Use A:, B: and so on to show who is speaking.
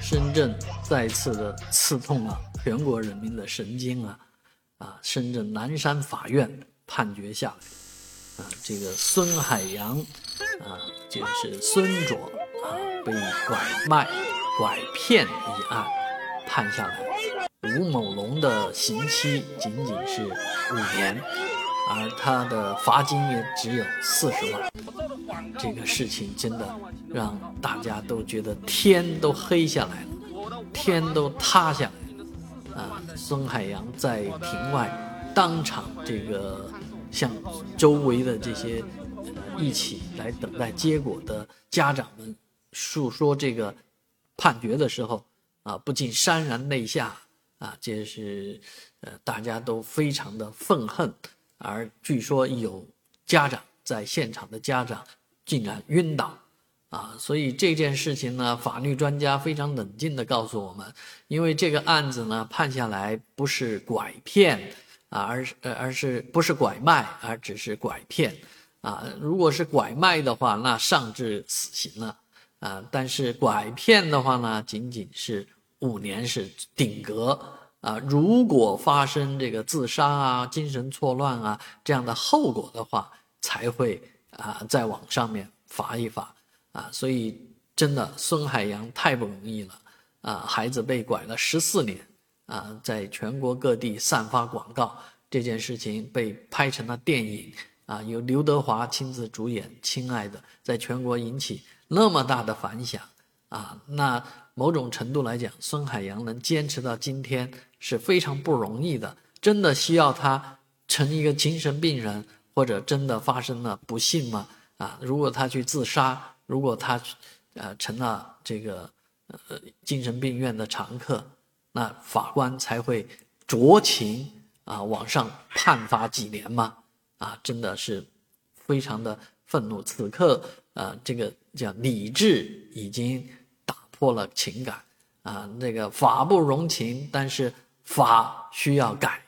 A: 深圳再次的刺痛了全国人民的神经啊！啊，深圳南山法院判决下，啊，这个孙海洋，啊，就是孙卓啊，被拐卖、拐骗一案判下来，吴某龙的刑期仅仅是五年，而他的罚金也只有四十万。这个事情真的让大家都觉得天都黑下来了，天都塌下来了。啊，孙海洋在庭外当场这个向周围的这些一起来等待结果的家长们诉说这个判决的时候，啊，不禁潸然泪下。啊，这是呃大家都非常的愤恨，而据说有家长在现场的家长。竟然晕倒，啊！所以这件事情呢，法律专家非常冷静地告诉我们，因为这个案子呢判下来不是拐骗啊，而呃而是不是拐卖，而只是拐骗啊。如果是拐卖的话，那上至死刑了啊。但是拐骗的话呢，仅仅是五年是顶格啊。如果发生这个自杀啊、精神错乱啊这样的后果的话，才会。啊，在网上面罚一罚啊，所以真的孙海洋太不容易了啊！孩子被拐了十四年啊，在全国各地散发广告，这件事情被拍成了电影啊，由刘德华亲自主演，《亲爱的》在全国引起那么大的反响啊，那某种程度来讲，孙海洋能坚持到今天是非常不容易的，真的需要他成一个精神病人。或者真的发生了不幸吗？啊，如果他去自杀，如果他，呃，成了这个呃精神病院的常客，那法官才会酌情啊往上判罚几年吗？啊，真的是非常的愤怒。此刻，呃，这个叫理智已经破了情感啊，那个法不容情，但是法需要改。